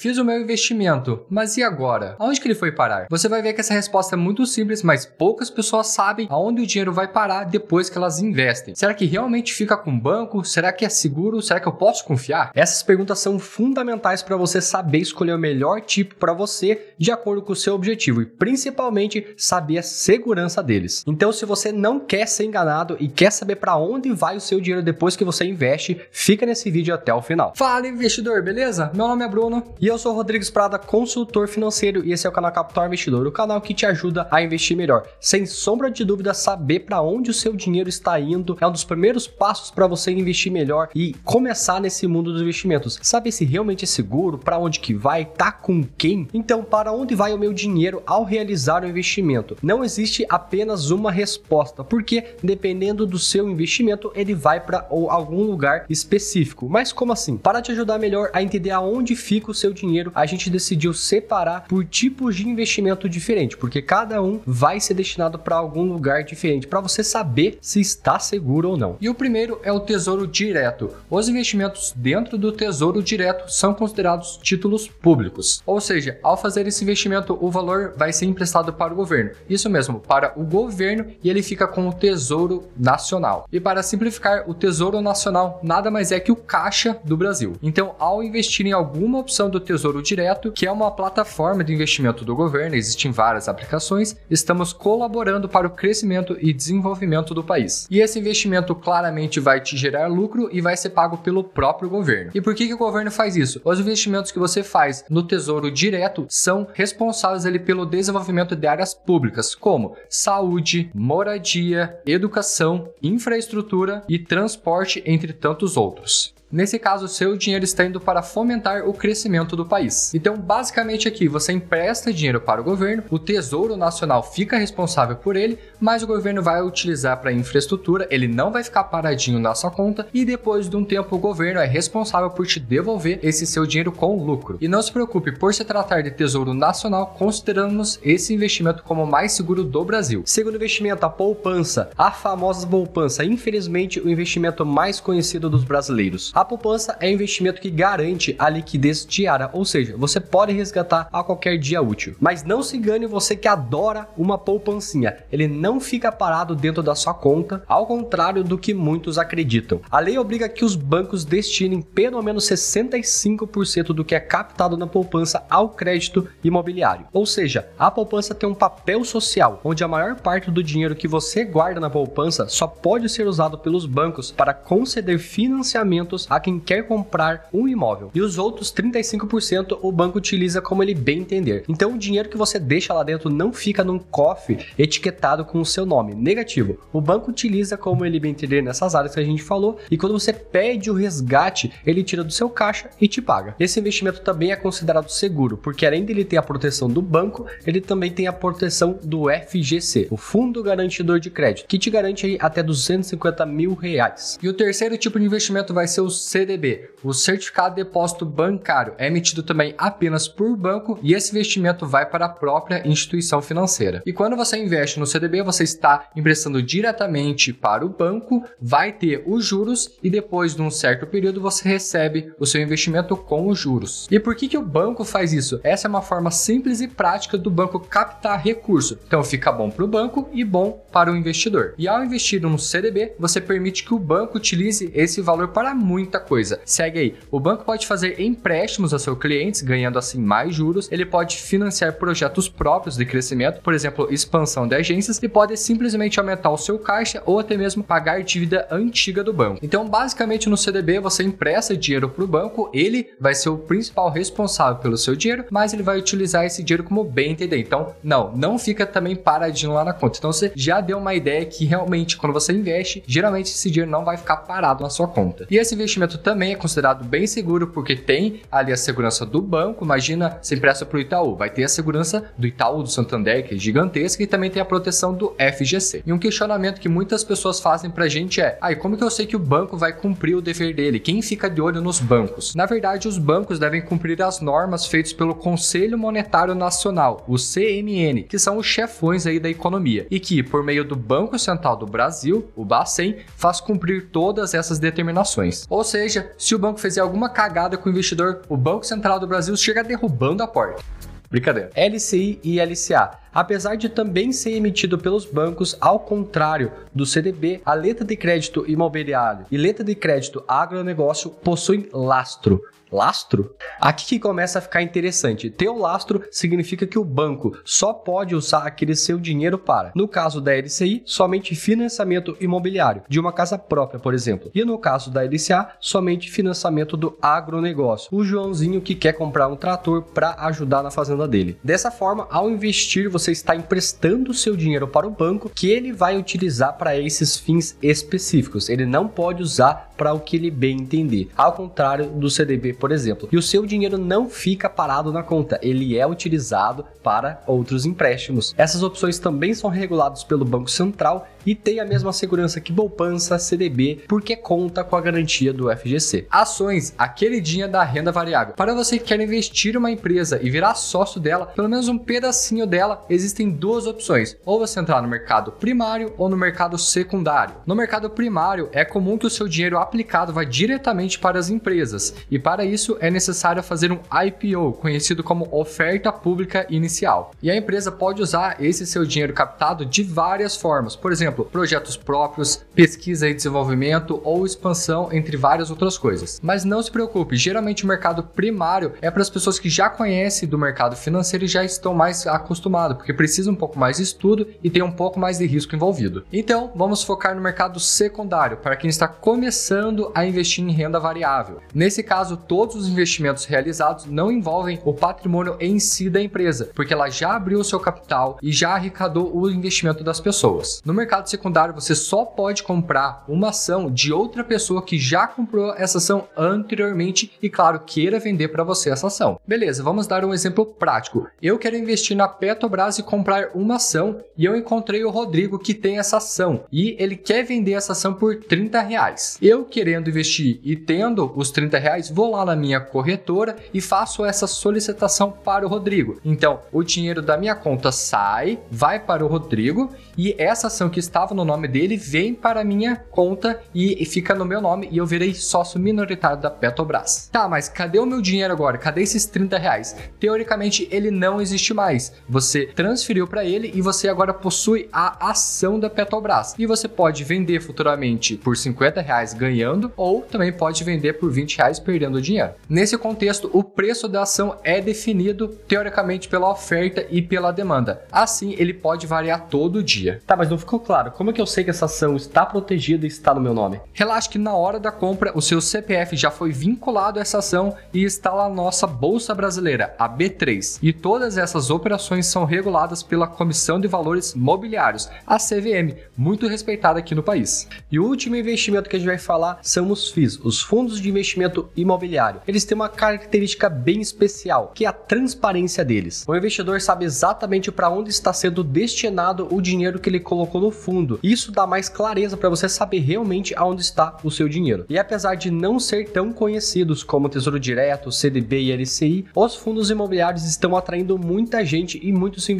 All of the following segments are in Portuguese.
Fiz o meu investimento, mas e agora? Aonde que ele foi parar? Você vai ver que essa resposta é muito simples, mas poucas pessoas sabem aonde o dinheiro vai parar depois que elas investem. Será que realmente fica com o banco? Será que é seguro? Será que eu posso confiar? Essas perguntas são fundamentais para você saber escolher o melhor tipo para você de acordo com o seu objetivo e principalmente saber a segurança deles. Então, se você não quer ser enganado e quer saber para onde vai o seu dinheiro depois que você investe, fica nesse vídeo até o final. Fala investidor, beleza? Meu nome é Bruno e eu sou Rodrigues Prada, consultor financeiro, e esse é o canal Capital Investidor, o canal que te ajuda a investir melhor. Sem sombra de dúvida, saber para onde o seu dinheiro está indo é um dos primeiros passos para você investir melhor e começar nesse mundo dos investimentos. Saber se realmente é seguro, para onde que vai, tá com quem? Então, para onde vai o meu dinheiro ao realizar o investimento? Não existe apenas uma resposta, porque dependendo do seu investimento, ele vai para algum lugar específico. Mas como assim? Para te ajudar melhor a entender aonde fica o seu dinheiro, a gente decidiu separar por tipos de investimento diferente, porque cada um vai ser destinado para algum lugar diferente, para você saber se está seguro ou não. E o primeiro é o Tesouro Direto. Os investimentos dentro do Tesouro Direto são considerados títulos públicos, ou seja, ao fazer esse investimento, o valor vai ser emprestado para o governo. Isso mesmo, para o governo e ele fica com o Tesouro Nacional. E para simplificar, o Tesouro Nacional nada mais é que o caixa do Brasil. Então, ao investir em alguma opção do Tesouro Direto, que é uma plataforma de investimento do governo, existem várias aplicações, estamos colaborando para o crescimento e desenvolvimento do país. E esse investimento claramente vai te gerar lucro e vai ser pago pelo próprio governo. E por que, que o governo faz isso? Os investimentos que você faz no Tesouro Direto são responsáveis ali pelo desenvolvimento de áreas públicas, como saúde, moradia, educação, infraestrutura e transporte, entre tantos outros. Nesse caso, seu dinheiro está indo para fomentar o crescimento do país. Então, basicamente aqui, você empresta dinheiro para o governo, o Tesouro Nacional fica responsável por ele, mas o governo vai utilizar para infraestrutura, ele não vai ficar paradinho na sua conta e depois de um tempo o governo é responsável por te devolver esse seu dinheiro com lucro. E não se preocupe, por se tratar de Tesouro Nacional, consideramos esse investimento como o mais seguro do Brasil. Segundo investimento, a poupança, a famosa poupança, infelizmente o investimento mais conhecido dos brasileiros. A poupança é um investimento que garante a liquidez diária, ou seja, você pode resgatar a qualquer dia útil. Mas não se engane você que adora uma poupancinha, ele não fica parado dentro da sua conta, ao contrário do que muitos acreditam. A lei obriga que os bancos destinem pelo menos 65% do que é captado na poupança ao crédito imobiliário. Ou seja, a poupança tem um papel social, onde a maior parte do dinheiro que você guarda na poupança só pode ser usado pelos bancos para conceder financiamentos a quem quer comprar um imóvel. E os outros 35% o banco utiliza como ele bem entender. Então o dinheiro que você deixa lá dentro não fica num cofre etiquetado com o seu nome. Negativo. O banco utiliza como ele bem entender nessas áreas que a gente falou e quando você pede o resgate, ele tira do seu caixa e te paga. Esse investimento também é considerado seguro, porque além dele ter a proteção do banco, ele também tem a proteção do FGC, o Fundo Garantidor de Crédito, que te garante aí até 250 mil reais. E o terceiro tipo de investimento vai ser o CDB, o Certificado de Depósito Bancário, é emitido também apenas por banco e esse investimento vai para a própria instituição financeira. E quando você investe no CDB, você está emprestando diretamente para o banco, vai ter os juros e depois de um certo período você recebe o seu investimento com os juros. E por que, que o banco faz isso? Essa é uma forma simples e prática do banco captar recurso. Então fica bom para o banco e bom para o investidor. E ao investir no CDB, você permite que o banco utilize esse valor para muito muita coisa. Segue aí. O banco pode fazer empréstimos a seus clientes, ganhando assim mais juros. Ele pode financiar projetos próprios de crescimento, por exemplo, expansão de agências, e pode simplesmente aumentar o seu caixa ou até mesmo pagar dívida antiga do banco. Então, basicamente no CDB você empresta dinheiro para o banco, ele vai ser o principal responsável pelo seu dinheiro, mas ele vai utilizar esse dinheiro como bem entender. Então, não, não fica também paradinho lá na conta. Então, você já deu uma ideia que realmente quando você investe, geralmente esse dinheiro não vai ficar parado na sua conta. E esse investimento investimento também é considerado bem seguro porque tem ali a segurança do banco. Imagina, se empresta para o Itaú, vai ter a segurança do Itaú, do Santander, que é gigantesca, e também tem a proteção do FGC. E um questionamento que muitas pessoas fazem para a gente é: ai, como que eu sei que o banco vai cumprir o dever dele? Quem fica de olho nos bancos? Na verdade, os bancos devem cumprir as normas feitas pelo Conselho Monetário Nacional, o CMN, que são os chefões aí da economia, e que, por meio do Banco Central do Brasil, o Bacen, faz cumprir todas essas determinações. Ou seja, se o banco fizer alguma cagada com o investidor, o Banco Central do Brasil chega derrubando a porta. Brincadeira. LCI e LCA. Apesar de também ser emitido pelos bancos, ao contrário do CDB, a letra de crédito imobiliário e letra de crédito agronegócio possuem lastro, lastro? Aqui que começa a ficar interessante. Ter o lastro significa que o banco só pode usar aquele seu dinheiro para, no caso da LCI, somente financiamento imobiliário de uma casa própria, por exemplo. E no caso da LCA, somente financiamento do agronegócio. O Joãozinho que quer comprar um trator para ajudar na fazenda dele. Dessa forma, ao investir, você está emprestando o seu dinheiro para o banco que ele vai utilizar para esses fins específicos. Ele não pode usar para o que ele bem entender. Ao contrário do CDB, por exemplo. E o seu dinheiro não fica parado na conta, ele é utilizado para outros empréstimos. Essas opções também são reguladas pelo Banco Central e tem a mesma segurança que poupança, CDB, porque conta com a garantia do FGC. Ações, a queridinha da renda variável. Para você que quer investir em uma empresa e virar sócio dela, pelo menos um pedacinho dela, existem duas opções. Ou você entrar no mercado primário ou no mercado secundário. No mercado primário, é comum que o seu dinheiro aplicado vá diretamente para as empresas, e para isso é necessário fazer um IPO, conhecido como oferta pública inicial. E a empresa pode usar esse seu dinheiro captado de várias formas. Por exemplo, projetos próprios, pesquisa e desenvolvimento ou expansão, entre várias outras coisas. Mas não se preocupe, geralmente o mercado primário é para as pessoas que já conhecem do mercado financeiro e já estão mais acostumados, porque precisa um pouco mais de estudo e tem um pouco mais de risco envolvido. Então, vamos focar no mercado secundário, para quem está começando a investir em renda variável. Nesse caso, todos os investimentos realizados não envolvem o patrimônio em si da empresa, porque ela já abriu seu capital e já arrecadou o investimento das pessoas. No mercado mercado secundário você só pode comprar uma ação de outra pessoa que já comprou essa ação anteriormente e, claro, queira vender para você essa ação. Beleza, vamos dar um exemplo prático. Eu quero investir na Petrobras e comprar uma ação e eu encontrei o Rodrigo que tem essa ação e ele quer vender essa ação por 30 reais. Eu querendo investir e tendo os 30 reais, vou lá na minha corretora e faço essa solicitação para o Rodrigo. Então, o dinheiro da minha conta sai, vai para o Rodrigo e essa ação que estava no nome dele vem para a minha conta e fica no meu nome e eu virei sócio minoritário da Petrobras. Tá, mas cadê o meu dinheiro agora? Cadê esses 30 reais? Teoricamente ele não existe mais. Você transferiu para ele e você agora possui a ação da Petrobras. E você pode vender futuramente por 50 reais ganhando ou também pode vender por 20 reais perdendo dinheiro. Nesse contexto, o preço da ação é definido teoricamente pela oferta e pela demanda. Assim, ele pode variar todo dia. Tá, mas não ficou claro como é que eu sei que essa ação está protegida e está no meu nome? Relaxe que na hora da compra o seu CPF já foi vinculado a essa ação e está lá na nossa Bolsa Brasileira, a B3. E todas essas operações são reguladas pela Comissão de Valores Mobiliários, a CVM, muito respeitada aqui no país. E o último investimento que a gente vai falar são os FIIs, os Fundos de Investimento Imobiliário. Eles têm uma característica bem especial, que é a transparência deles. O investidor sabe exatamente para onde está sendo destinado o dinheiro que ele colocou no fundo. Isso dá mais clareza para você saber realmente aonde está o seu dinheiro. E apesar de não ser tão conhecidos como Tesouro Direto, CDB e LCI, os fundos imobiliários estão atraindo muita gente e muitos investidores.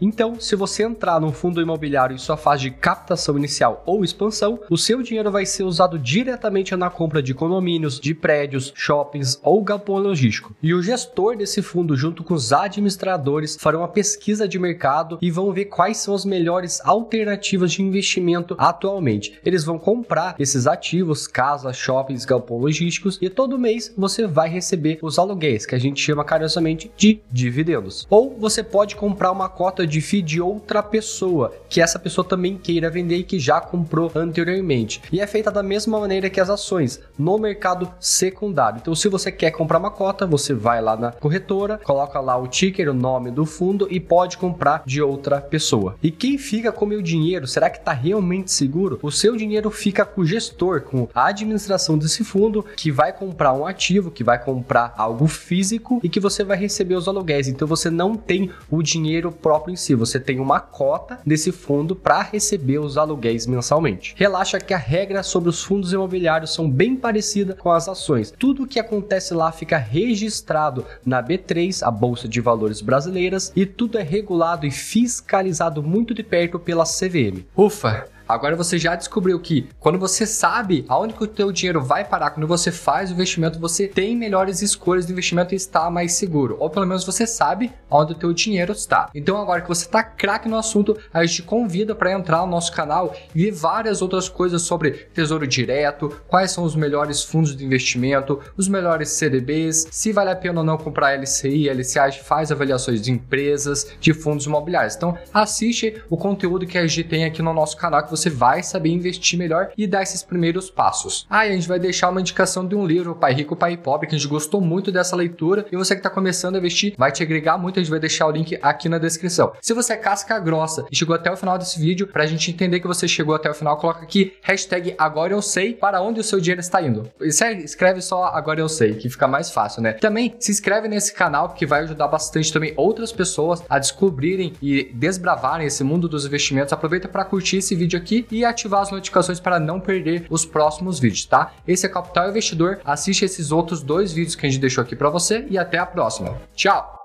Então, se você entrar num fundo imobiliário em sua fase de captação inicial ou expansão, o seu dinheiro vai ser usado diretamente na compra de condomínios, de prédios, shoppings ou galpão logístico. E o gestor desse fundo, junto com os administradores, farão uma pesquisa de mercado e vão ver quais são as melhores alternativas de investimento atualmente. Eles vão comprar esses ativos, casas, shoppings, galpões logísticos e todo mês você vai receber os aluguéis, que a gente chama carinhosamente de dividendos. Ou você pode comprar uma cota de FII de outra pessoa, que essa pessoa também queira vender e que já comprou anteriormente. E é feita da mesma maneira que as ações, no mercado secundário. Então, se você quer comprar uma cota, você vai lá na corretora, coloca lá o ticker, o nome do fundo e pode comprar de outra pessoa. E quem fica com o meu dinheiro será que está realmente seguro? O seu dinheiro fica com o gestor, com a administração desse fundo, que vai comprar um ativo, que vai comprar algo físico e que você vai receber os aluguéis. Então você não tem o dinheiro próprio em si, você tem uma cota desse fundo para receber os aluguéis mensalmente. Relaxa que a regra sobre os fundos imobiliários são bem parecida com as ações. Tudo o que acontece lá fica registrado na B3, a Bolsa de Valores Brasileiras, e tudo é regulado e fiscalizado muito de perto pela CVM. Ufa! Agora você já descobriu que quando você sabe aonde que o teu dinheiro vai parar, quando você faz o investimento, você tem melhores escolhas de investimento e está mais seguro. Ou pelo menos você sabe onde o teu dinheiro está. Então agora que você está craque no assunto, a gente te convida para entrar no nosso canal e ver várias outras coisas sobre tesouro direto, quais são os melhores fundos de investimento, os melhores CDBs, se vale a pena ou não comprar LCI, LCA, faz avaliações de empresas, de fundos imobiliários. Então assiste o conteúdo que a gente tem aqui no nosso canal que você vai saber investir melhor e dar esses primeiros passos. Ah, a gente vai deixar uma indicação de um livro, Pai Rico, Pai Pobre, que a gente gostou muito dessa leitura e você que está começando a investir vai te agregar muito, a gente vai deixar o link aqui na descrição. Se você é casca grossa e chegou até o final desse vídeo, para a gente entender que você chegou até o final, coloca aqui hashtag agora eu sei para onde o seu dinheiro está indo. Escreve só agora eu sei, que fica mais fácil, né? Também se inscreve nesse canal, que vai ajudar bastante também outras pessoas a descobrirem e desbravarem esse mundo dos investimentos. Aproveita para curtir esse vídeo aqui e ativar as notificações para não perder os próximos vídeos, tá? Esse é Capital Investidor. Assiste esses outros dois vídeos que a gente deixou aqui para você e até a próxima. Tchau!